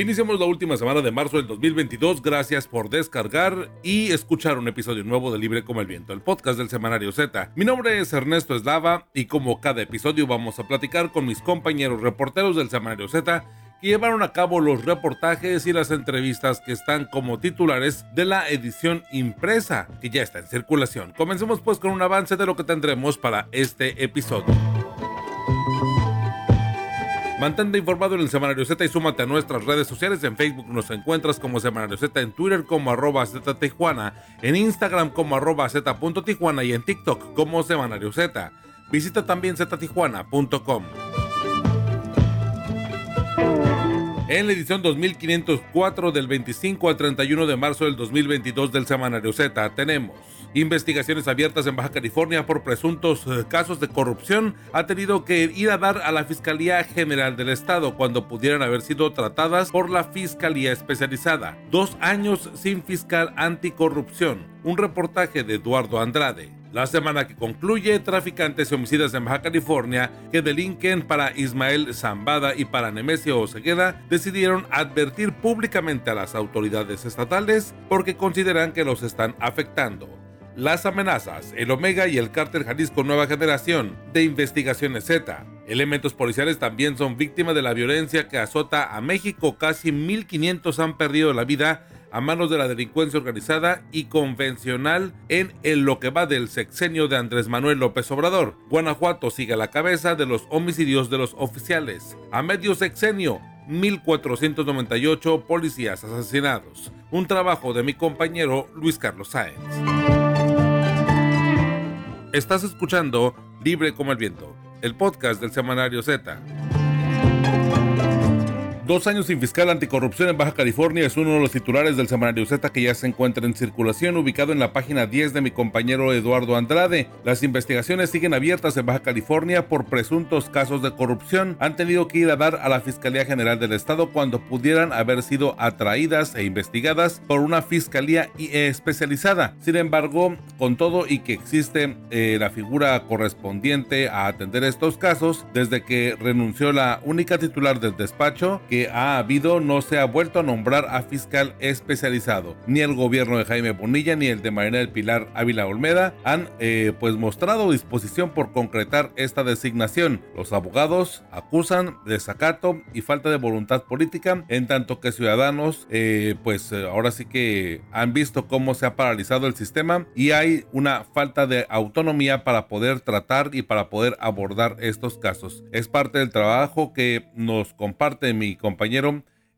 Iniciamos la última semana de marzo del 2022. Gracias por descargar y escuchar un episodio nuevo de Libre como el Viento, el podcast del Semanario Z. Mi nombre es Ernesto Eslava y como cada episodio vamos a platicar con mis compañeros reporteros del Semanario Z que llevaron a cabo los reportajes y las entrevistas que están como titulares de la edición impresa, que ya está en circulación. Comencemos pues con un avance de lo que tendremos para este episodio. Mantente informado en el Semanario Z y súmate a nuestras redes sociales. En Facebook nos encuentras como Semanario Z, en Twitter como arroba Z Tijuana, en Instagram como arroba Z Tijuana y en TikTok como Semanario Z. Visita también ztijuana.com. En la edición 2504 del 25 al 31 de marzo del 2022 del Semanario Z tenemos investigaciones abiertas en Baja California por presuntos eh, casos de corrupción ha tenido que ir a dar a la Fiscalía General del Estado cuando pudieran haber sido tratadas por la Fiscalía Especializada. Dos años sin fiscal anticorrupción. Un reportaje de Eduardo Andrade. La semana que concluye, traficantes y homicidas en Baja California que delinquen para Ismael Zambada y para Nemesio Osegueda decidieron advertir públicamente a las autoridades estatales porque consideran que los están afectando. Las amenazas, el Omega y el cártel Jalisco Nueva Generación de Investigaciones Z. Elementos policiales también son víctimas de la violencia que azota a México. Casi 1.500 han perdido la vida a manos de la delincuencia organizada y convencional en el lo que va del sexenio de Andrés Manuel López Obrador. Guanajuato sigue a la cabeza de los homicidios de los oficiales. A medio sexenio, 1.498 policías asesinados. Un trabajo de mi compañero Luis Carlos Sáenz. Estás escuchando Libre como el Viento, el podcast del semanario Z. Dos años sin fiscal anticorrupción en Baja California es uno de los titulares del semanario Z que ya se encuentra en circulación, ubicado en la página 10 de mi compañero Eduardo Andrade. Las investigaciones siguen abiertas en Baja California por presuntos casos de corrupción. Han tenido que ir a dar a la Fiscalía General del Estado cuando pudieran haber sido atraídas e investigadas por una fiscalía especializada. Sin embargo, con todo y que existe eh, la figura correspondiente a atender estos casos, desde que renunció la única titular del despacho, que ha habido no se ha vuelto a nombrar a fiscal especializado. Ni el gobierno de Jaime Bonilla ni el de Marina del Pilar Ávila Olmeda han eh, pues mostrado disposición por concretar esta designación. Los abogados acusan desacato y falta de voluntad política, en tanto que ciudadanos eh, pues ahora sí que han visto cómo se ha paralizado el sistema y hay una falta de autonomía para poder tratar y para poder abordar estos casos. Es parte del trabajo que nos comparte mi compañero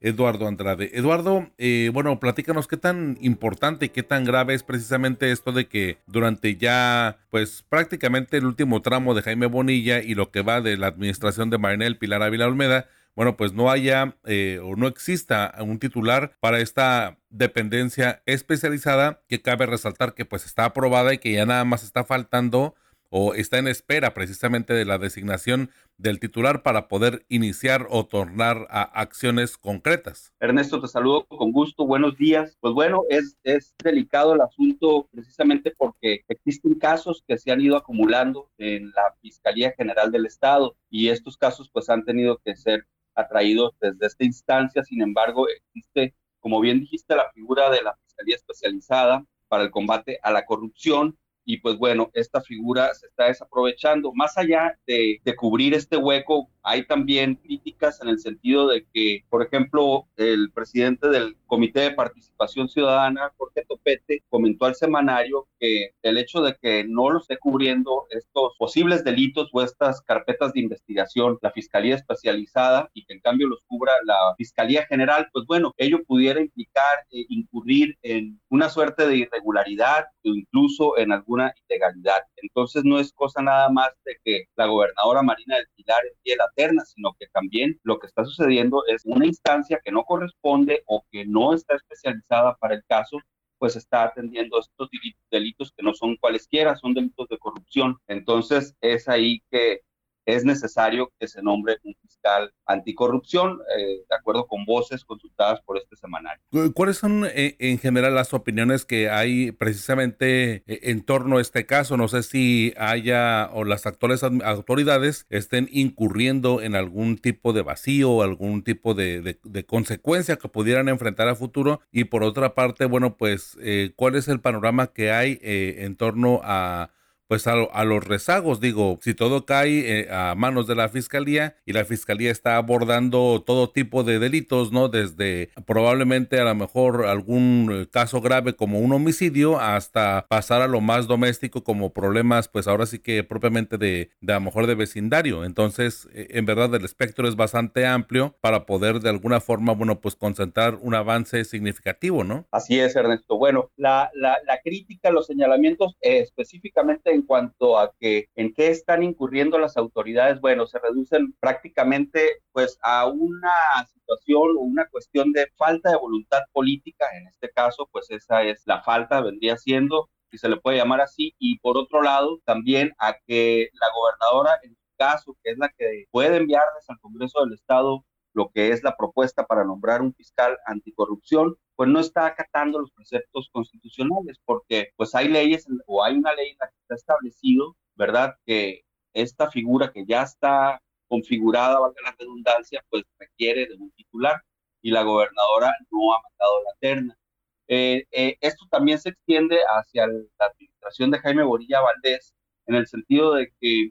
Eduardo Andrade. Eduardo, eh, bueno, platícanos qué tan importante y qué tan grave es precisamente esto de que durante ya, pues prácticamente el último tramo de Jaime Bonilla y lo que va de la administración de Marinel Pilar Ávila Olmeda, bueno, pues no haya eh, o no exista un titular para esta dependencia especializada que cabe resaltar que pues está aprobada y que ya nada más está faltando o está en espera precisamente de la designación del titular para poder iniciar o tornar a acciones concretas. Ernesto, te saludo con gusto, buenos días. Pues bueno, es, es delicado el asunto precisamente porque existen casos que se han ido acumulando en la Fiscalía General del Estado y estos casos pues han tenido que ser atraídos desde esta instancia. Sin embargo, existe, como bien dijiste, la figura de la Fiscalía Especializada para el combate a la corrupción y pues bueno, esta figura se está desaprovechando. Más allá de, de, cubrir este hueco, hay también críticas en el sentido de que, por ejemplo, el presidente del Comité de Participación Ciudadana, Jorge Topete, comentó al semanario que el hecho de que no lo esté cubriendo estos posibles delitos o estas carpetas de investigación, la Fiscalía Especializada, y que en cambio los cubra la Fiscalía General, pues bueno, ello pudiera implicar eh, incurrir en una suerte de irregularidad o incluso en alguna ilegalidad. Entonces no es cosa nada más de que la gobernadora Marina del Pilar envíe la terna, sino que también lo que está sucediendo es una instancia que no corresponde o que no está especializada para el caso, pues está atendiendo estos delitos que no son cualesquiera, son delitos de corrupción. Entonces es ahí que es necesario que se nombre un fiscal anticorrupción, eh, de acuerdo con voces consultadas por este semanario. ¿Cuáles son eh, en general las opiniones que hay precisamente eh, en torno a este caso? No sé si haya o las actuales autoridades estén incurriendo en algún tipo de vacío, algún tipo de, de, consecuencia que pudieran enfrentar a futuro. Y por otra parte, bueno, pues, ¿cuál es el panorama que hay en torno a pues a, los rezagos, digo, si todo cae eh, a manos de la fiscalía y la fiscalía está abordando todo tipo de delitos, ¿no? Desde probablemente a lo mejor algún eh, caso grave como un homicidio hasta pasar a lo más doméstico como problemas, pues ahora sí que propiamente de, de a lo mejor de vecindario. Entonces, eh, en verdad el espectro es bastante amplio para poder de alguna forma, bueno, pues concentrar un avance significativo, ¿no? Así es, Ernesto. Bueno, la, la, la crítica, los señalamientos específicamente en en cuanto a que en qué están incurriendo las autoridades, bueno, se reducen prácticamente pues a una situación o una cuestión de falta de voluntad política, en este caso pues esa es la falta, vendría siendo, si se le puede llamar así, y por otro lado también a que la gobernadora en su caso, que es la que puede enviarles al Congreso del Estado lo que es la propuesta para nombrar un fiscal anticorrupción, pues no está acatando los preceptos constitucionales, porque pues hay leyes o hay una ley en la que está establecido, ¿verdad? Que esta figura que ya está configurada, valga la redundancia, pues requiere de un titular y la gobernadora no ha mandado la terna. Eh, eh, esto también se extiende hacia la administración de Jaime Bonilla Valdés, en el sentido de que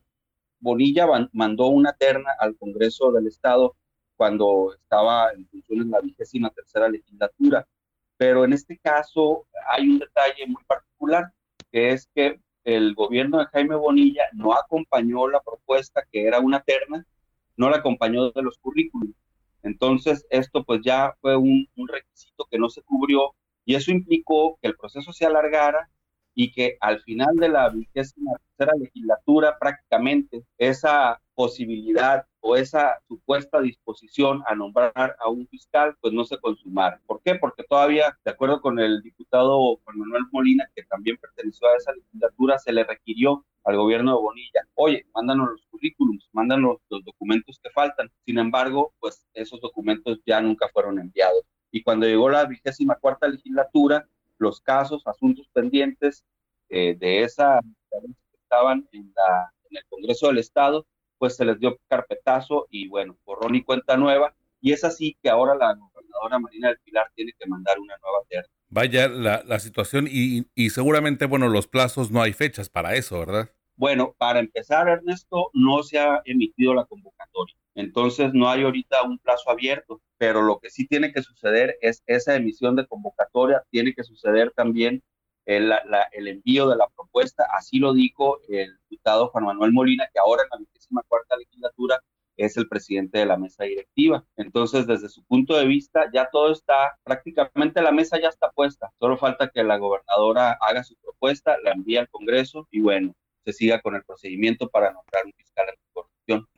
Bonilla mandó una terna al Congreso del Estado cuando estaba en funciones la vigésima tercera legislatura. Pero en este caso hay un detalle muy particular, que es que el gobierno de Jaime Bonilla no acompañó la propuesta que era una terna, no la acompañó de los currículos. Entonces, esto pues ya fue un, un requisito que no se cubrió y eso implicó que el proceso se alargara y que al final de la vigésima tercera legislatura prácticamente esa posibilidad o esa supuesta disposición a nombrar a un fiscal, pues no se consumara. ¿Por qué? Porque todavía, de acuerdo con el diputado Juan Manuel Molina, que también perteneció a esa legislatura, se le requirió al gobierno de Bonilla, oye, mándanos los currículums, mándanos los documentos que faltan. Sin embargo, pues esos documentos ya nunca fueron enviados. Y cuando llegó la vigésima cuarta legislatura, los casos, asuntos pendientes eh, de esa que estaban en, la, en el Congreso del Estado, pues se les dio carpetazo y bueno, borrón y cuenta nueva. Y es así que ahora la gobernadora Marina del Pilar tiene que mandar una nueva terna. Vaya la, la situación y, y, seguramente, bueno, los plazos no hay fechas para eso, ¿verdad? Bueno, para empezar, Ernesto, no se ha emitido la convocatoria. Entonces, no hay ahorita un plazo abierto, pero lo que sí tiene que suceder es esa emisión de convocatoria, tiene que suceder también el, el, envío de la propuesta, así lo dijo el diputado Juan Manuel Molina, que ahora en la vigésima cuarta legislatura es el presidente de la mesa directiva. Entonces, desde su punto de vista, ya todo está, prácticamente la mesa ya está puesta. Solo falta que la gobernadora haga su propuesta, la envíe al Congreso y bueno, se siga con el procedimiento para nombrar un fiscal.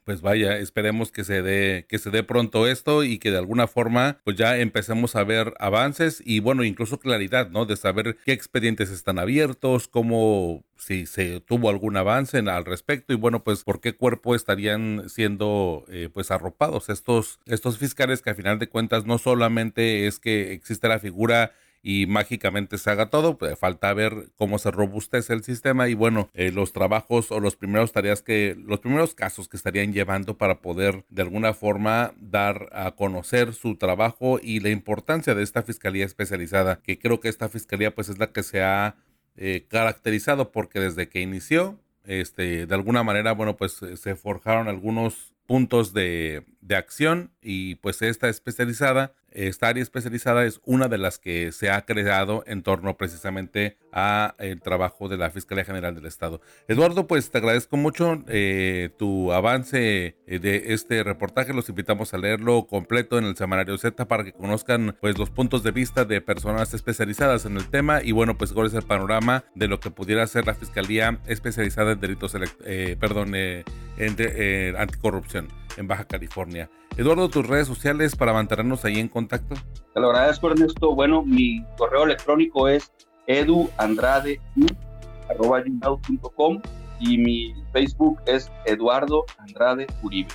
Pues vaya, esperemos que se dé que se dé pronto esto y que de alguna forma pues ya empecemos a ver avances y bueno, incluso claridad, ¿no? De saber qué expedientes están abiertos, cómo si se tuvo algún avance al respecto y bueno, pues por qué cuerpo estarían siendo eh, pues arropados estos estos fiscales que a final de cuentas no solamente es que existe la figura y mágicamente se haga todo. Pues, falta ver cómo se robustece el sistema y bueno, eh, los trabajos o los primeros tareas que, los primeros casos que estarían llevando para poder de alguna forma dar a conocer su trabajo y la importancia de esta fiscalía especializada, que creo que esta fiscalía pues es la que se ha eh, caracterizado porque desde que inició, este, de alguna manera, bueno, pues se forjaron algunos puntos de, de acción y pues esta especializada esta área especializada es una de las que se ha creado en torno precisamente a el trabajo de la Fiscalía General del Estado. Eduardo, pues te agradezco mucho eh, tu avance eh, de este reportaje. Los invitamos a leerlo completo en el semanario Z para que conozcan pues los puntos de vista de personas especializadas en el tema y bueno, pues cuál es el panorama de lo que pudiera ser la Fiscalía especializada en delitos, eh, perdón, en anticorrupción en Baja California. Eduardo, tus redes sociales para mantenernos ahí en contacto. Te lo agradezco, Ernesto. Bueno, mi correo electrónico es eduandrade.com y mi Facebook es Eduardo Andrade Uribe.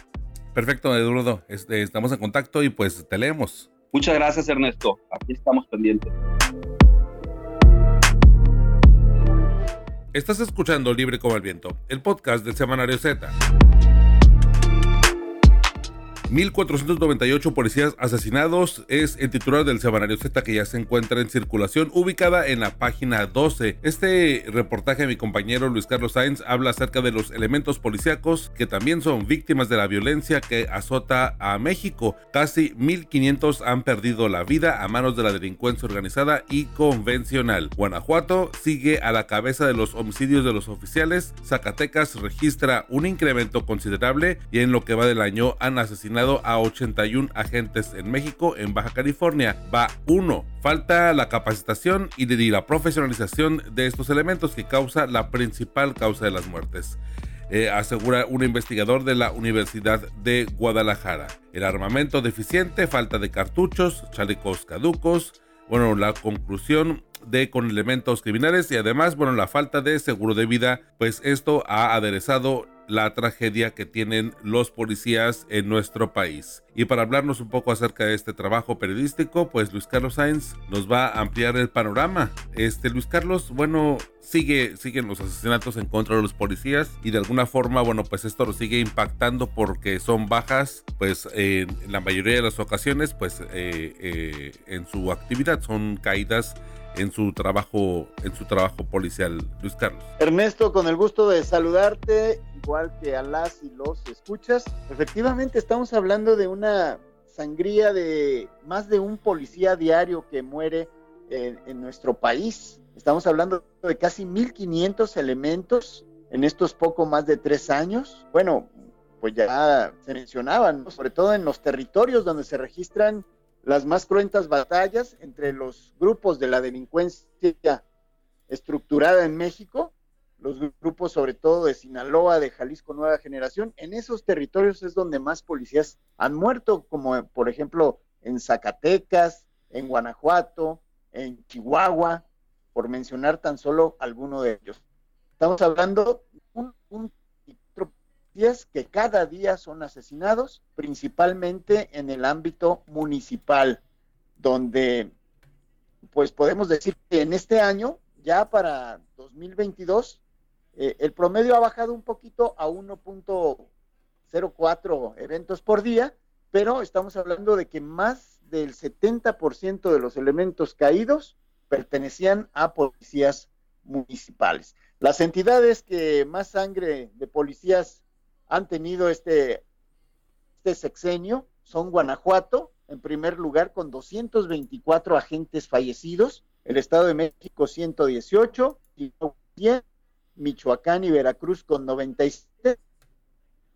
Perfecto, Eduardo. Este, estamos en contacto y pues te leemos. Muchas gracias, Ernesto. Aquí estamos pendientes. Estás escuchando Libre como el Viento, el podcast del Semanario Z. 1.498 policías asesinados es el titular del semanario Z que ya se encuentra en circulación, ubicada en la página 12. Este reportaje de mi compañero Luis Carlos Sainz habla acerca de los elementos policíacos que también son víctimas de la violencia que azota a México. Casi 1.500 han perdido la vida a manos de la delincuencia organizada y convencional. Guanajuato sigue a la cabeza de los homicidios de los oficiales. Zacatecas registra un incremento considerable y en lo que va del año han asesinado a 81 agentes en México, en Baja California va uno. Falta la capacitación y la profesionalización de estos elementos que causa la principal causa de las muertes. Eh, asegura un investigador de la Universidad de Guadalajara. El armamento deficiente, falta de cartuchos, chalecos caducos, bueno, la conclusión de con elementos criminales y además, bueno, la falta de seguro de vida, pues esto ha aderezado la tragedia que tienen los policías en nuestro país. Y para hablarnos un poco acerca de este trabajo periodístico, pues Luis Carlos Sainz nos va a ampliar el panorama. Este Luis Carlos, bueno, sigue siguen los asesinatos en contra de los policías y de alguna forma, bueno, pues esto lo sigue impactando porque son bajas, pues en la mayoría de las ocasiones, pues eh, eh, en su actividad son caídas en su trabajo en su trabajo policial Luis Carlos. Ernesto con el gusto de saludarte igual que a las y los escuchas. Efectivamente estamos hablando de una sangría de más de un policía diario que muere en, nuestro país. Estamos hablando de casi 1500 elementos en estos poco más de tres años. Bueno pues ya se mencionaban sobre todo en los territorios donde se registran las más cruentas batallas entre los grupos de la delincuencia estructurada en México, los grupos sobre todo de Sinaloa, de Jalisco Nueva Generación, en esos territorios es donde más policías han muerto, como por ejemplo en Zacatecas, en Guanajuato, en Chihuahua, por mencionar tan solo alguno de ellos. Estamos hablando de un, un que cada día son asesinados, principalmente en el ámbito municipal, donde pues podemos decir que en este año, ya para 2022, eh, el promedio ha bajado un poquito a 1.04 eventos por día, pero estamos hablando de que más del 70% de los elementos caídos pertenecían a policías municipales. Las entidades que más sangre de policías han tenido este, este sexenio son Guanajuato, en primer lugar, con 224 agentes fallecidos, el Estado de México 118, Michoacán y Veracruz con 97,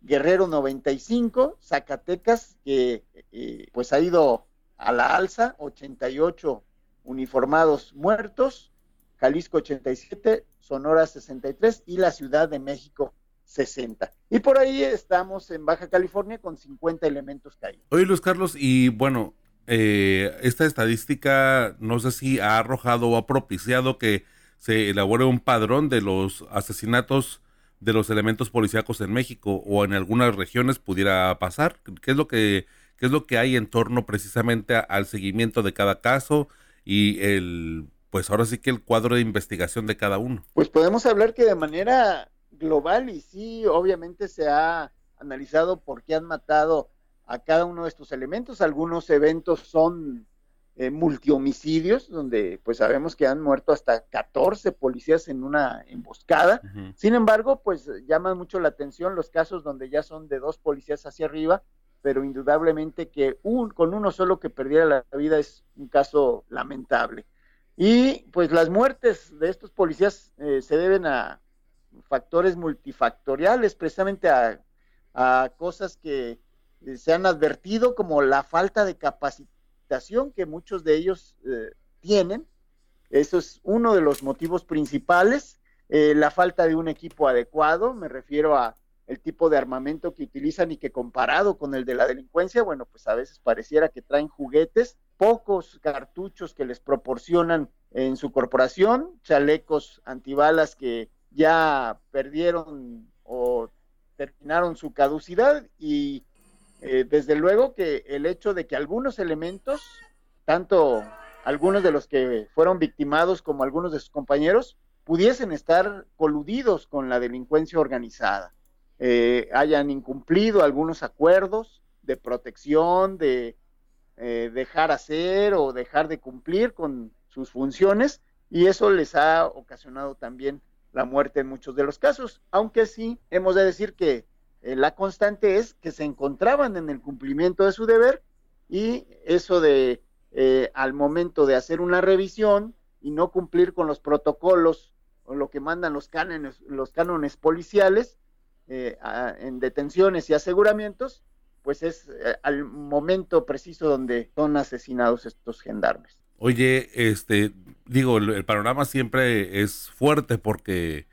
Guerrero 95, Zacatecas, que eh, pues ha ido a la alza, 88 uniformados muertos, Jalisco 87, Sonora 63 y la Ciudad de México 60. Y por ahí estamos en Baja California con 50 elementos caídos. Oye, Luis Carlos, y bueno, eh, esta estadística no sé si ha arrojado o ha propiciado que se elabore un padrón de los asesinatos de los elementos policíacos en México o en algunas regiones pudiera pasar. ¿Qué es lo que, qué es lo que hay en torno precisamente al seguimiento de cada caso y el pues ahora sí que el cuadro de investigación de cada uno. Pues podemos hablar que de manera global y sí, obviamente se ha analizado por qué han matado a cada uno de estos elementos. Algunos eventos son eh, multihomicidios, donde pues sabemos que han muerto hasta 14 policías en una emboscada. Sin embargo, pues llaman mucho la atención los casos donde ya son de dos policías hacia arriba, pero indudablemente que un, con uno solo que perdiera la vida es un caso lamentable. Y pues las muertes de estos policías eh, se deben a, factores multifactoriales, precisamente a, cosas que se han advertido como la falta de capacitación que muchos de ellos eh, tienen. Eso es uno de los motivos principales. Eh, la falta de un equipo adecuado, me refiero a el tipo de armamento que utilizan y que comparado con el de la delincuencia, bueno, pues a veces pareciera que traen juguetes, pocos cartuchos que les proporcionan en su corporación, chalecos antibalas que ya perdieron o terminaron su caducidad y eh, desde luego que el hecho de que algunos elementos, tanto algunos de los que fueron victimados como algunos de sus compañeros, pudiesen estar coludidos con la delincuencia organizada, eh, hayan incumplido algunos acuerdos de protección, de eh, dejar hacer o dejar de cumplir con sus funciones y eso les ha ocasionado también la muerte en muchos de los casos, aunque sí hemos de decir que eh, la constante es que se encontraban en el cumplimiento de su deber y eso de eh, al momento de hacer una revisión y no cumplir con los protocolos o lo que mandan los cánones, los cánones policiales eh, en detenciones y aseguramientos, pues es al momento preciso donde son asesinados estos gendarmes. Oye, este, digo, el, panorama siempre es fuerte porque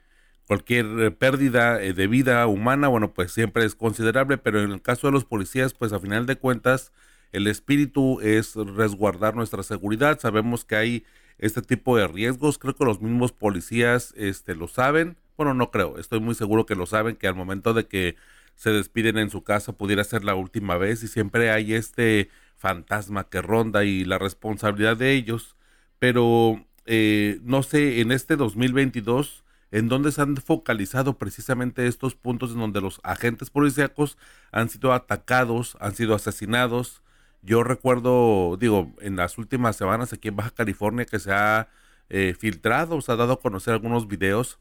cualquier pérdida eh, de vida humana, bueno, pues siempre es considerable, pero en el caso de los policías, pues a final de cuentas, el espíritu es resguardar nuestra seguridad. Sabemos que hay este tipo de riesgos, creo que los mismos policías este, lo saben. Bueno, no creo, estoy muy seguro que lo saben, que al momento de que se despiden en su casa pudiera ser la última vez y siempre hay este fantasma que ronda y la responsabilidad de ellos. Pero eh, no sé, en este 2022, en dónde se han focalizado precisamente estos puntos en donde los agentes policíacos han sido atacados, han sido asesinados. Yo recuerdo, digo, en las últimas semanas aquí en Baja California que se ha eh, filtrado, se ha dado a conocer algunos videos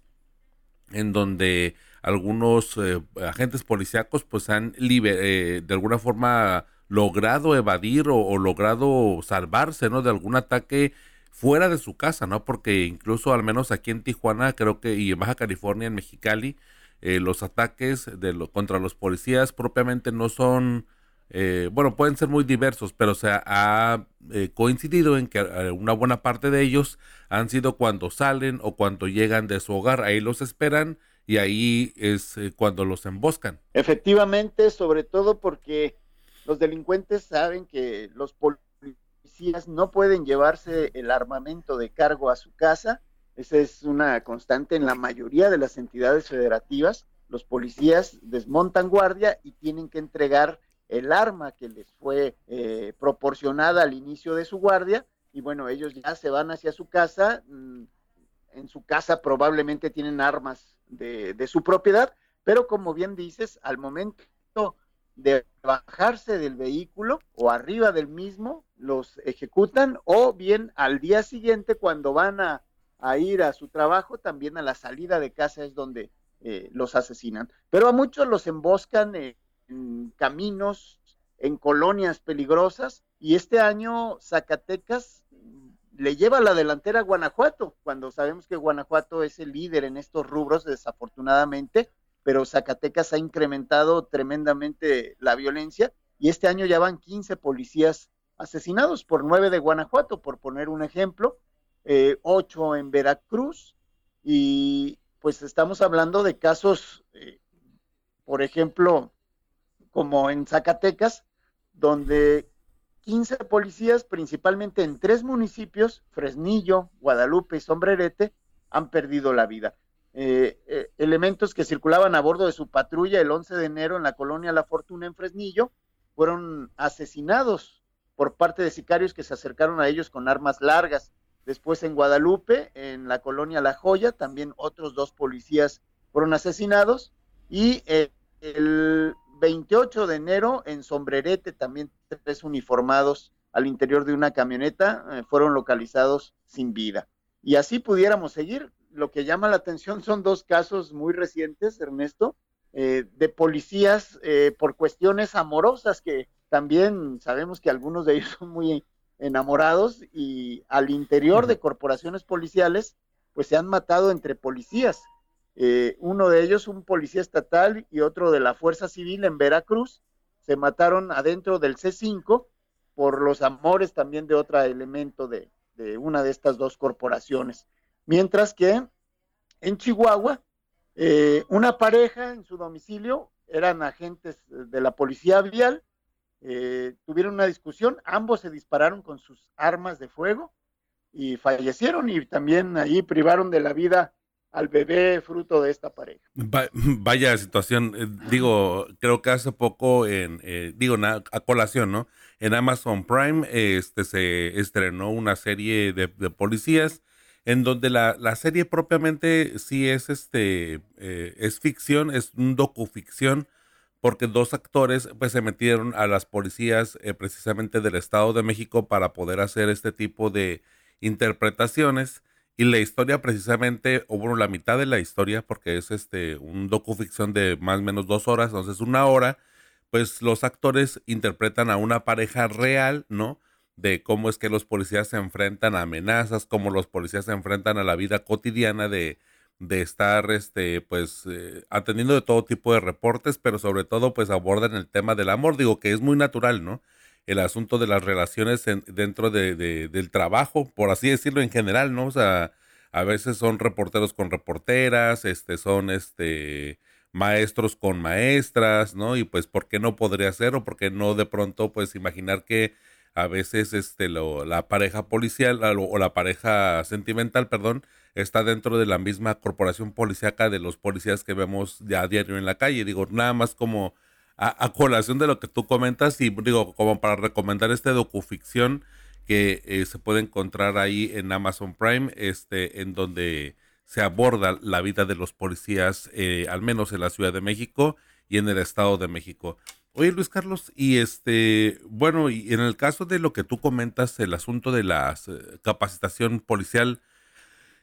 en donde algunos eh, agentes policíacos pues han de alguna forma logrado evadir o, logrado salvarse, ¿no? De algún ataque fuera de su casa, ¿no? Porque incluso al menos aquí en Tijuana, creo que, y en Baja California, en Mexicali, eh, los ataques de lo, contra los policías propiamente no son, eh, bueno, pueden ser muy diversos, pero se ha eh, coincidido en que una buena parte de ellos han sido cuando salen o cuando llegan de su hogar, ahí los esperan y ahí es cuando los emboscan. Efectivamente, sobre todo porque los delincuentes saben que los policías no pueden llevarse el armamento de cargo a su casa. Esa es una constante en la mayoría de las entidades federativas. Los policías desmontan guardia y tienen que entregar el arma que les fue eh, proporcionada al inicio de su guardia. Y bueno, ellos ya se van hacia su casa. Mm, en su casa probablemente tienen armas de, de su propiedad, pero como bien dices, al momento de bajarse del vehículo o arriba del mismo, los ejecutan o bien al día siguiente cuando van a, ir a su trabajo, también a la salida de casa es donde eh, los asesinan. Pero a muchos los emboscan en caminos, en colonias peligrosas y este año Zacatecas le lleva la delantera a Guanajuato, cuando sabemos que Guanajuato es el líder en estos rubros, desafortunadamente, pero Zacatecas ha incrementado tremendamente la violencia y este año ya van 15 policías asesinados por nueve de Guanajuato, por poner un ejemplo, eh, ocho en Veracruz y pues estamos hablando de casos, eh, por ejemplo, como en Zacatecas, donde 15 policías, principalmente en tres municipios, Fresnillo, Guadalupe y Sombrerete, han perdido la vida. Eh, eh, elementos que circulaban a bordo de su patrulla el 11 de enero en la colonia La Fortuna en Fresnillo fueron asesinados por parte de sicarios que se acercaron a ellos con armas largas. Después en Guadalupe, en la colonia La Joya, también otros dos policías fueron asesinados. Y eh, el 28 de enero en Sombrerete, también tres uniformados al interior de una camioneta fueron localizados sin vida. Y así pudiéramos seguir lo que llama la atención son dos casos muy recientes, Ernesto, eh, de policías eh, por cuestiones amorosas que también sabemos que algunos de ellos son muy enamorados y al interior de corporaciones policiales pues se han matado entre policías. Eh, uno de ellos, un policía estatal y otro de la Fuerza Civil en Veracruz, se mataron adentro del C5 por los amores también de otro elemento de una de estas dos corporaciones. Mientras que en Chihuahua, eh, una pareja en su domicilio, eran agentes de la policía vial, eh, tuvieron una discusión, ambos se dispararon con sus armas de fuego y fallecieron y también ahí privaron de la vida al bebé fruto de esta pareja. vaya situación, eh, digo, creo que hace poco en, eh, digo, a colación, ¿no? En Amazon Prime este, se estrenó una serie de, policías en donde la, la, serie propiamente sí es, este, eh, es ficción, es un docuficción, porque dos actores pues se metieron a las policías precisamente del Estado de México para poder hacer este tipo de interpretaciones y la historia precisamente, o bueno, la mitad de la historia, porque es este un docuficción de más o menos dos horas, entonces una hora, pues los actores interpretan a una pareja real, ¿no? De cómo es que los policías se enfrentan a amenazas, cómo los policías se enfrentan a la vida cotidiana de, de estar, este, pues, eh, atendiendo de todo tipo de reportes, pero sobre todo, pues, abordan el tema del amor, digo que es muy natural, ¿no? el asunto de las relaciones dentro de, del trabajo, por así decirlo en general, ¿no? O sea, a veces son reporteros con reporteras, este, son este maestros con maestras, ¿no? Y pues, ¿por qué no podría ser? O por qué no de pronto, pues, imaginar que a veces este, lo, la pareja policial o la pareja sentimental, perdón, está dentro de la misma corporación policíaca de los policías que vemos ya a diario en la calle. Digo, nada más como a, colación de lo que tú comentas y digo, como para recomendar este docuficción que eh, se puede encontrar ahí en Amazon Prime, este, en donde se aborda la vida de los policías, eh, al menos en la Ciudad de México y en el Estado de México. Oye, Luis Carlos, y este, bueno, y en el caso de lo que tú comentas, el asunto de la eh, capacitación policial,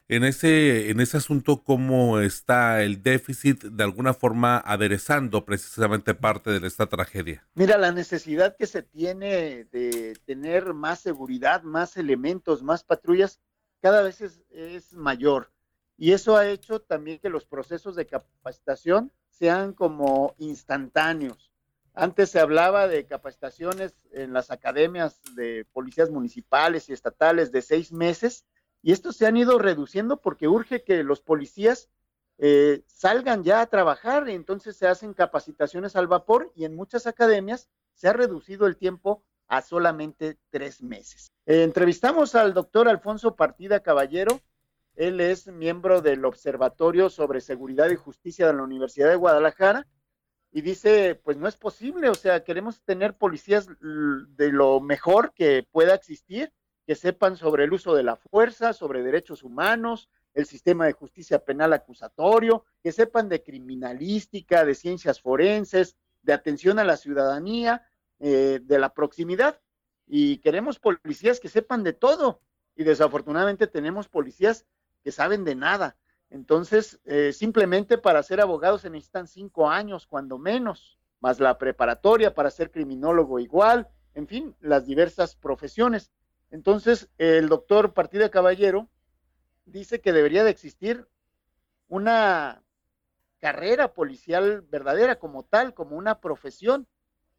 en ese, en ese asunto, cómo está el déficit de alguna forma aderezando precisamente parte de esta tragedia. Mira, la necesidad que se tiene de tener más seguridad, más elementos, más patrullas, cada vez es, es mayor. Y eso ha hecho también que los procesos de capacitación sean como instantáneos. Antes se hablaba de capacitaciones en las academias de policías municipales y estatales de seis meses y estos se han ido reduciendo porque urge que los policías eh, salgan ya a trabajar, y entonces se hacen capacitaciones al vapor y en muchas academias se ha reducido el tiempo a solamente tres meses. Eh, entrevistamos al doctor Alfonso Partida Caballero, él es miembro del Observatorio sobre Seguridad y Justicia de la Universidad de Guadalajara y dice, pues no es posible, o sea, queremos tener policías de lo mejor que pueda existir que sepan sobre el uso de la fuerza, sobre derechos humanos, el sistema de justicia penal acusatorio, que sepan de criminalística, de ciencias forenses, de atención a la ciudadanía, eh, de la proximidad. Y queremos policías que sepan de todo. Y desafortunadamente tenemos policías que saben de nada. Entonces, eh, simplemente para ser abogados se necesitan cinco años, cuando menos, más la preparatoria para ser criminólogo igual, en fin, las diversas profesiones. Entonces, el doctor Partida Caballero dice que debería de existir una carrera policial verdadera como tal, como una profesión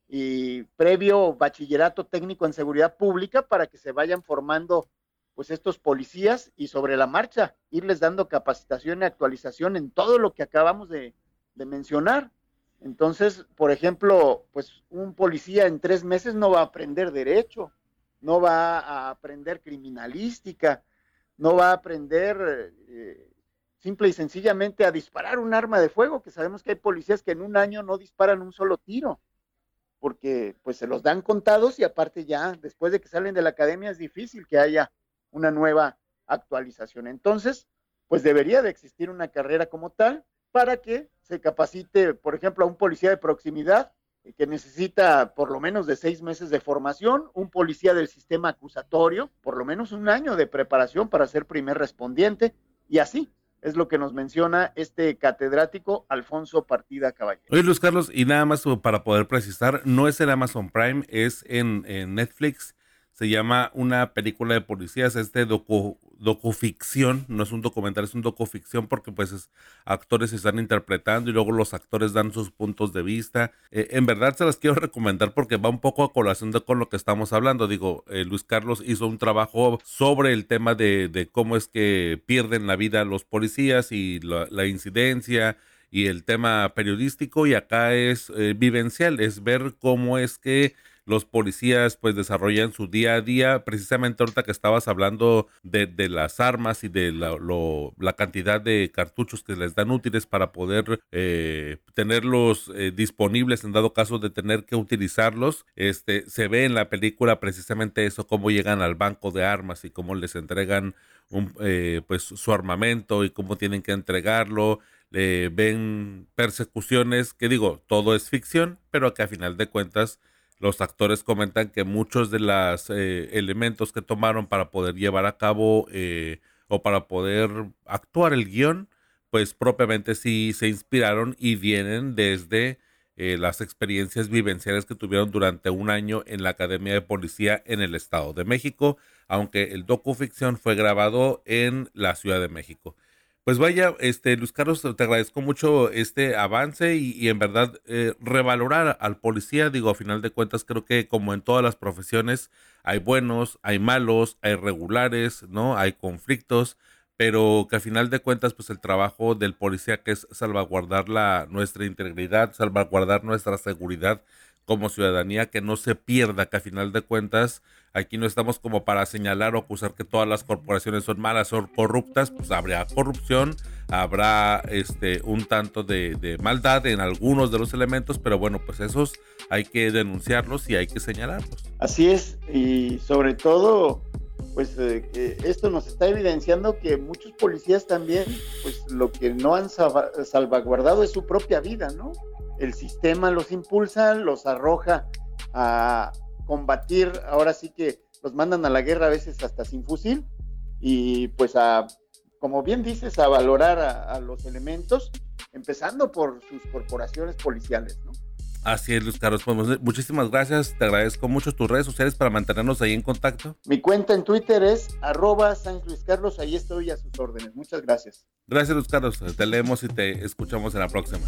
y previo bachillerato técnico en seguridad pública para que se vayan formando pues estos policías y sobre la marcha irles dando capacitación y actualización en todo lo que acabamos de, mencionar. Entonces, por ejemplo, pues un policía en tres meses no va a aprender derecho, no va a aprender criminalística, no va a aprender eh, simple y sencillamente a disparar un arma de fuego, que sabemos que hay policías que en un año no disparan un solo tiro, porque pues se los dan contados y aparte ya después de que salen de la academia es difícil que haya una nueva actualización. Entonces, pues debería de existir una carrera como tal para que se capacite, por ejemplo, a un policía de proximidad que necesita por lo menos de seis meses de formación, un policía del sistema acusatorio, por lo menos un año de preparación para ser primer respondiente, y así es lo que nos menciona este catedrático Alfonso Partida Caballero. Oye, Luis Carlos, y nada más para poder precisar, no es en Amazon Prime, es en Netflix se llama una película de policías, este docu, docuficción, no es un documental, es un docuficción porque pues actores se están interpretando y luego los actores dan sus puntos de vista. Eh, en verdad se las quiero recomendar porque va un poco a colación de con lo que estamos hablando. Digo, eh, Luis Carlos hizo un trabajo sobre el tema de, de, cómo es que pierden la vida los policías y la, incidencia y el tema periodístico y acá es eh, vivencial, es ver cómo es que los policías pues desarrollan su día a día. Precisamente ahorita que estabas hablando de, las armas y de la, la, cantidad de cartuchos que les dan útiles para poder eh, tenerlos eh, disponibles en dado caso de tener que utilizarlos, este, se ve en la película precisamente eso, cómo llegan al banco de armas y cómo les entregan eh, pues su armamento y cómo tienen que entregarlo ven persecuciones, que digo, todo es ficción, pero que a final de cuentas los actores comentan que muchos de los eh, elementos que tomaron para poder llevar a cabo eh, o para poder actuar el guion, pues propiamente sí se inspiraron y vienen desde eh, las experiencias vivenciales que tuvieron durante un año en la Academia de Policía en el Estado de México, aunque el docuficción fue grabado en la Ciudad de México. Pues vaya, este Luis Carlos, te agradezco mucho este avance y, en verdad eh, revalorar al policía, digo, a final de cuentas creo que como en todas las profesiones hay buenos, hay malos, hay regulares, ¿no? Hay conflictos, pero que a final de cuentas pues el trabajo del policía que es salvaguardar la nuestra integridad, salvaguardar nuestra seguridad como ciudadanía, que no se pierda, que a final de cuentas aquí no estamos como para señalar o acusar que todas las corporaciones son malas o corruptas, pues habrá corrupción, habrá este un tanto de, maldad en algunos de los elementos, pero bueno, pues esos hay que denunciarlos y hay que señalarlos. Así es, y sobre todo, pues eh, esto nos está evidenciando que muchos policías también, pues lo que no han salvaguardado es su propia vida, ¿no? El sistema los impulsa, los arroja a combatir, ahora sí que los mandan a la guerra a veces hasta sin fusil y pues a, como bien dices, a valorar a, los elementos, empezando por sus corporaciones policiales, ¿no? Así es, Luis Carlos. Pues, muchísimas gracias. Te agradezco mucho tus redes sociales para mantenernos ahí en contacto. Mi cuenta en Twitter es arroba Luis Carlos. Ahí estoy a sus órdenes. Muchas gracias. Gracias, Luis Carlos. Te leemos y te escuchamos en la próxima.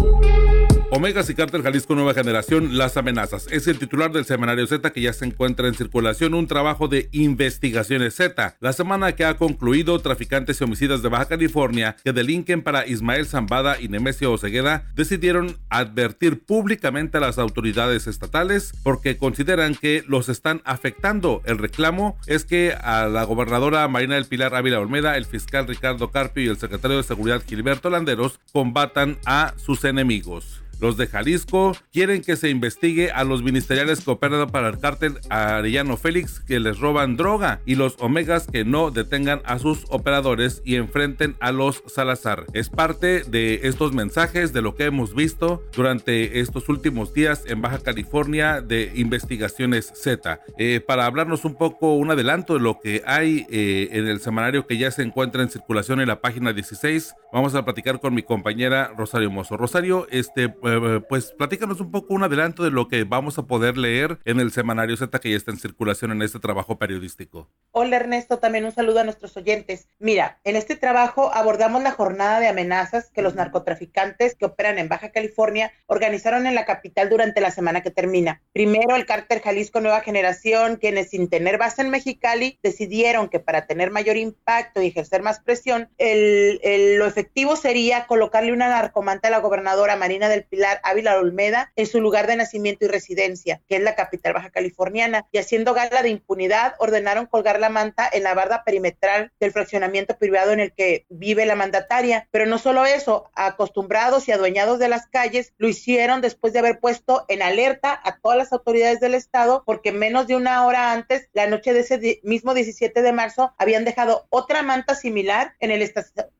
Omegas y Cártel Jalisco Nueva Generación, Las Amenazas. Es el titular del semanario Z que ya se encuentra en circulación, un trabajo de investigaciones Z. La semana que ha concluido, traficantes y homicidas de Baja California que delinquen para Ismael Zambada y Nemesio Osegueda decidieron advertir públicamente a las autoridades estatales porque consideran que los están afectando. El reclamo es que a la gobernadora Marina del Pilar Ávila Olmeda, el fiscal Ricardo Carpio y el secretario de Seguridad Gilberto Landeros combatan a sus enemigos. Los de Jalisco quieren que se investigue a los ministeriales que operan para el cártel Arellano Félix que les roban droga y los Omegas que no detengan a sus operadores y enfrenten a los Salazar. Es parte de estos mensajes de lo que hemos visto durante estos últimos días en Baja California de investigaciones Z. Eh, para hablarnos un poco, un adelanto de lo que hay eh, en el semanario que ya se encuentra en circulación en la página 16, vamos a platicar con mi compañera Rosario Mozo. Rosario, este eh, pues platícanos un poco un adelanto de lo que vamos a poder leer en el semanario Z que ya está en circulación en este trabajo periodístico. Hola Ernesto, también un saludo a nuestros oyentes. Mira, en este trabajo abordamos la jornada de amenazas que los narcotraficantes que operan en Baja California organizaron en la capital durante la semana que termina. Primero, el cártel Jalisco Nueva Generación, quienes sin tener base en Mexicali decidieron que para tener mayor impacto y ejercer más presión, lo efectivo sería colocarle una narcomanta a la gobernadora Marina del Pilar Ávila Olmeda en su lugar de nacimiento y residencia, que es la capital baja californiana, y haciendo gala de impunidad, ordenaron colgar la manta en la barda perimetral del fraccionamiento privado en el que vive la mandataria. Pero no solo eso, acostumbrados y adueñados de las calles, lo hicieron después de haber puesto en alerta a todas las autoridades del Estado, porque menos de una hora antes, la noche de ese mismo 17 de marzo, habían dejado otra manta similar en el,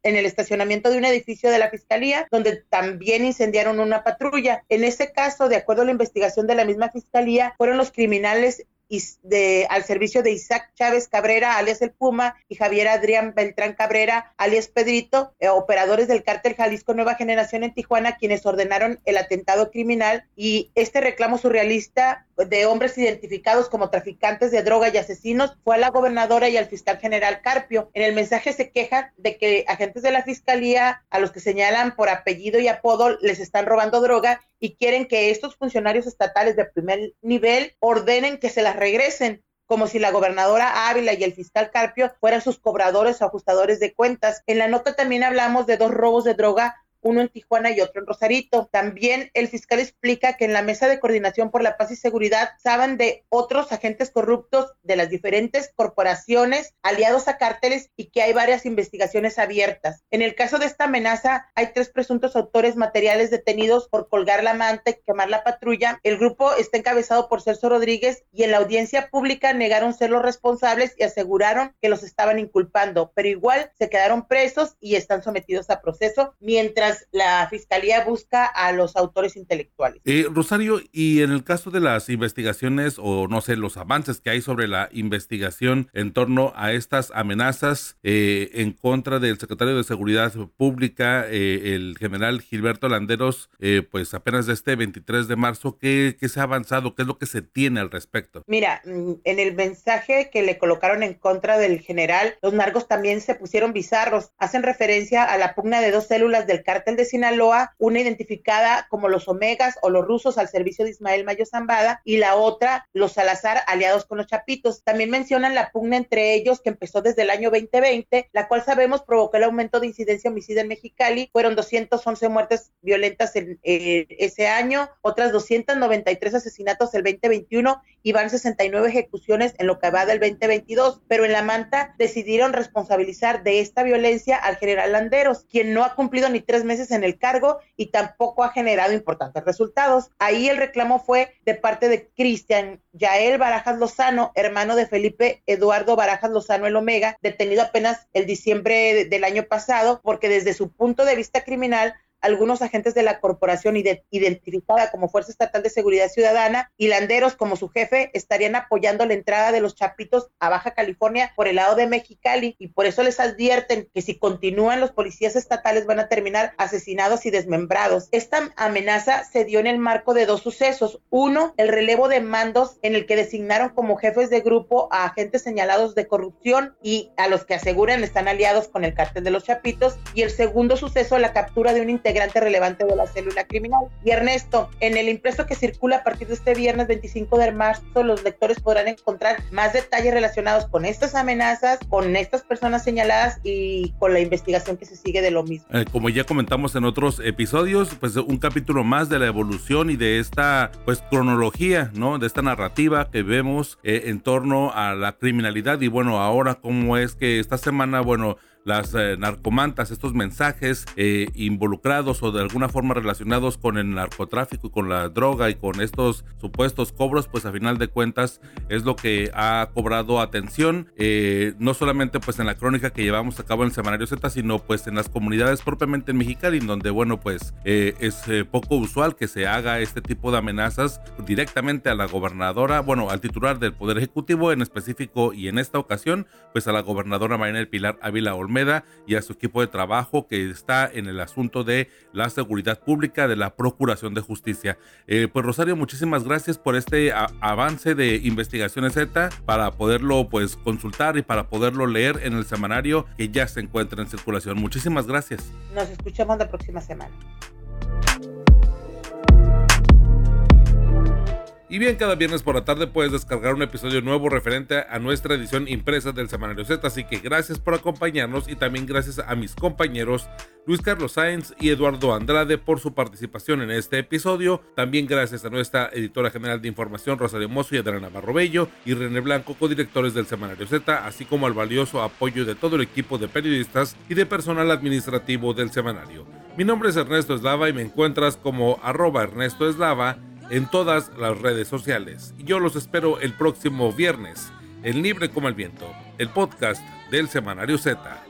en el estacionamiento de un edificio de la Fiscalía, donde también incendiaron una patrulla. En ese caso, de acuerdo a la investigación de la misma fiscalía, fueron los criminales de, al servicio de Isaac Chávez Cabrera, alias El Puma, y Javier Adrián Beltrán Cabrera, alias Pedrito, eh, operadores del cártel Jalisco Nueva Generación en Tijuana, quienes ordenaron el atentado criminal y este reclamo surrealista de hombres identificados como traficantes de droga y asesinos fue a la gobernadora y al fiscal general Carpio. En el mensaje se queja de que agentes de la fiscalía, a los que señalan por apellido y apodo, les están robando droga y quieren que estos funcionarios estatales de primer nivel ordenen que se las regresen como si la gobernadora Ávila y el fiscal Carpio fueran sus cobradores o ajustadores de cuentas. En la nota también hablamos de dos robos de droga uno en Tijuana y otro en Rosarito. También el fiscal explica que en la mesa de coordinación por la paz y seguridad saben de otros agentes corruptos de las diferentes corporaciones aliados a cárteles y que hay varias investigaciones abiertas. En el caso de esta amenaza, hay tres presuntos autores materiales detenidos por colgar la manta y quemar la patrulla. El grupo está encabezado por Celso Rodríguez y en la audiencia pública negaron ser los responsables y aseguraron que los estaban inculpando, pero igual se quedaron presos y están sometidos a proceso mientras la fiscalía busca a los autores intelectuales. Eh, Rosario, y en el caso de las investigaciones o no sé, los avances que hay sobre la investigación en torno a estas amenazas eh, en contra del secretario de Seguridad Pública, eh, el general Gilberto Landeros, pues apenas de este 23 de marzo, ¿qué, ¿qué se ha avanzado? ¿Qué es lo que se tiene al respecto? Mira, mm, en el mensaje que le colocaron en contra del general, los narcos también se pusieron bizarros, hacen referencia a la pugna de dos células del cártel de Sinaloa, una identificada como los Omegas o los rusos al servicio de Ismael Mayo Zambada y la otra los Salazar aliados con los Chapitos. También mencionan la pugna entre ellos que empezó desde el año 2020, la cual sabemos provocó el aumento de incidencia homicida en Mexicali. Fueron 211 muertes violentas en eh, ese año, otras 293 asesinatos el 2021 y van 69 ejecuciones en lo que va del 2022. Pero en la manta decidieron responsabilizar de esta violencia al general Landeros, quien no ha cumplido ni tres meses meses en el cargo y tampoco ha generado importantes resultados. Ahí el reclamo fue de parte de Cristian Yael Barajas Lozano, hermano de Felipe Eduardo Barajas Lozano el Omega, detenido apenas el diciembre del año pasado, porque desde su punto de vista criminal algunos agentes de la corporación identificada como Fuerza Estatal de Seguridad Ciudadana y Landeros como su jefe estarían apoyando la entrada de los chapitos a Baja California por el lado de Mexicali y por eso les advierten que si continúan los policías estatales van a terminar asesinados y desmembrados. Esta amenaza se dio en el marco de dos sucesos. Uno, el relevo de mandos en el que designaron como jefes de grupo a agentes señalados de corrupción y a los que aseguran están aliados con el cártel de los chapitos. Y el segundo suceso, la captura de un integrante relevante de la célula criminal. Y Ernesto, en el impreso que circula a partir de este viernes 25 de marzo, los lectores podrán encontrar más detalles relacionados con estas amenazas, con estas personas señaladas y con la investigación que se sigue de lo mismo. Eh, como ya comentamos en otros episodios, pues un capítulo más de la evolución y de esta pues cronología, ¿no? De esta narrativa que vemos eh, en torno a la criminalidad y bueno, ahora cómo es que esta semana, bueno, las eh, narcomantas, estos mensajes eh, involucrados o de alguna forma relacionados con el narcotráfico y con la droga y con estos supuestos cobros, pues a final de cuentas es lo que ha cobrado atención, eh, no solamente pues en la crónica que llevamos a cabo en el Semanario Z, sino pues en las comunidades propiamente en Mexicali, en donde bueno pues es poco usual que se haga este tipo de amenazas directamente a la gobernadora, bueno al titular del Poder Ejecutivo en específico y en esta ocasión pues a la gobernadora Marina Pilar Ávila Olmeda y a su equipo de trabajo que está en el asunto de la seguridad pública, de la Procuración de Justicia. Eh, pues Rosario, muchísimas gracias por este avance de Investigaciones Z para poderlo pues consultar y para poderlo leer en el semanario que ya se encuentra en circulación. Muchísimas gracias. Nos escuchamos la próxima semana. Y bien, cada viernes por la tarde puedes descargar un episodio nuevo referente a nuestra edición impresa del Semanario Z. Así que gracias por acompañarnos y también gracias a mis compañeros Luis Carlos Sáenz y Eduardo Andrade por su participación en este episodio. También gracias a nuestra editora general de información Rosario Mozo y Adriana Navarro Bello y René Blanco, codirectores del Semanario Z, así como al valioso apoyo de todo el equipo de periodistas y de personal administrativo del semanario. Mi nombre es Ernesto Eslava y me encuentras como arroba Ernesto Eslava en todas las redes sociales. Yo los espero el próximo viernes en Libre como el Viento, el podcast del Semanario Z.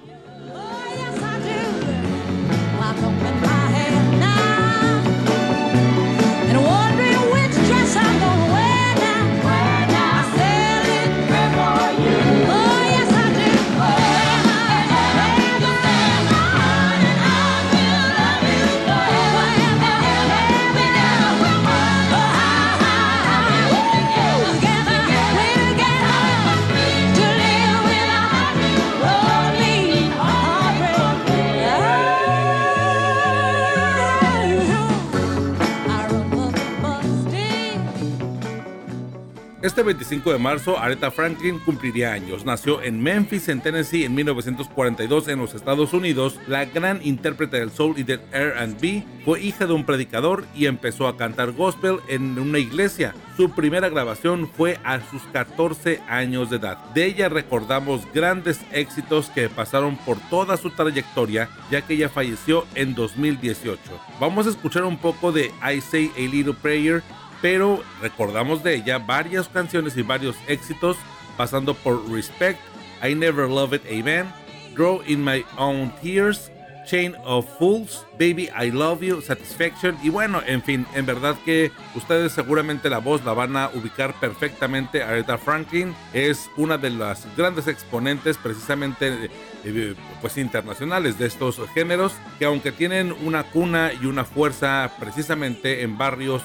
Este 25 de marzo, Aretha Franklin cumpliría años. Nació en Memphis, en Tennessee, en 1942 en los Estados Unidos. La gran intérprete del soul y del R&B fue hija de un predicador y empezó a cantar gospel en una iglesia. Su primera grabación fue a sus 14 años de edad. De ella recordamos grandes éxitos que pasaron por toda su trayectoria, ya que ella falleció en 2018. Vamos a escuchar un poco de I Say a Little Prayer pero recordamos de ella varias canciones y varios éxitos, pasando por Respect, I Never Love It, Amen, Draw in My Own Tears, Chain of Fools, Baby I Love You, Satisfaction y bueno, en fin, en verdad que ustedes seguramente la voz la van a ubicar perfectamente. Aretha Franklin es una de las grandes exponentes precisamente eh, pues internacionales de estos géneros que aunque tienen una cuna y una fuerza precisamente en barrios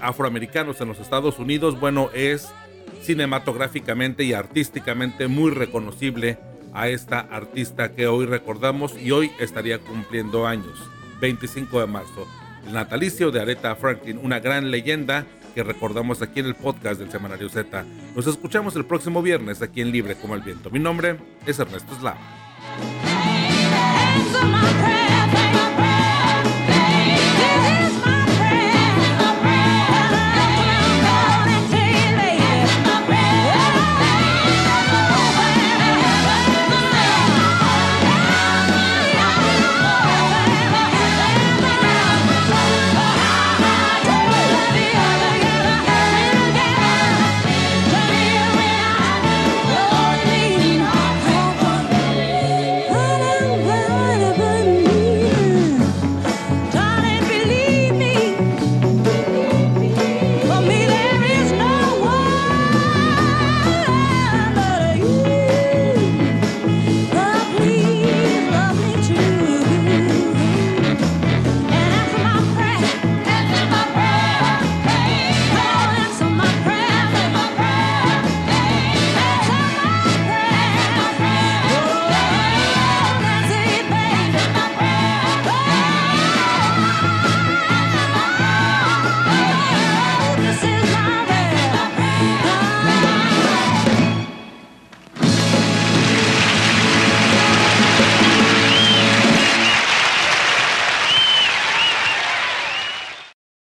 afroamericanos en los Estados Unidos, bueno, es cinematográficamente y artísticamente muy reconocible a esta artista que hoy recordamos y hoy estaría cumpliendo años, 25 de marzo. El natalicio de Aretha Franklin, una gran leyenda que recordamos aquí en el podcast del Semanario Z. Nos escuchamos el próximo viernes aquí en Libre como el Viento. Mi nombre es Ernesto Slava.